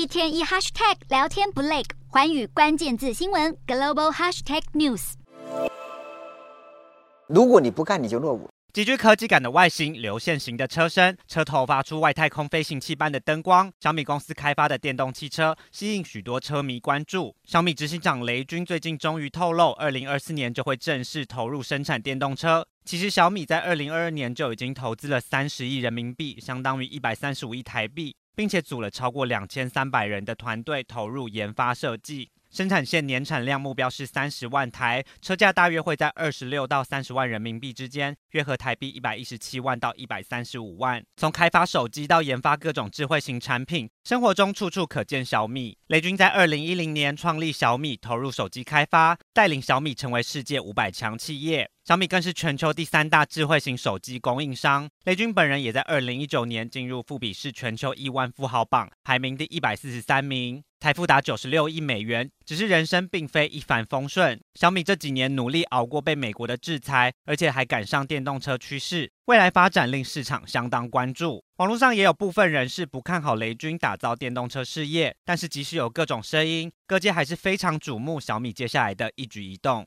一天一 hashtag 聊天不累，环宇关键字新闻 global hashtag news。如果你不干，你就落伍。极具科技感的外形，流线型的车身，车头发出外太空飞行器般的灯光。小米公司开发的电动汽车吸引许多车迷关注。小米执行长雷军最近终于透露，二零二四年就会正式投入生产电动车。其实小米在二零二二年就已经投资了三十亿人民币，相当于一百三十五亿台币，并且组了超过两千三百人的团队投入研发设计。生产线年产量目标是三十万台，车价大约会在二十六到三十万人民币之间，约合台币一百一十七万到一百三十五万。从开发手机到研发各种智慧型产品，生活中处处可见小米。雷军在二零一零年创立小米，投入手机开发，带领小米成为世界五百强企业。小米更是全球第三大智慧型手机供应商。雷军本人也在二零一九年进入富比士全球亿万富豪榜，排名第一百四十三名，财富达九十六亿美元。只是人生并非一帆风顺。小米这几年努力熬过被美国的制裁，而且还赶上电动车趋势，未来发展令市场相当关注。网络上也有部分人士不看好雷军打造电动车事业，但是即使有各种声音，各界还是非常瞩目小米接下来的一举一动。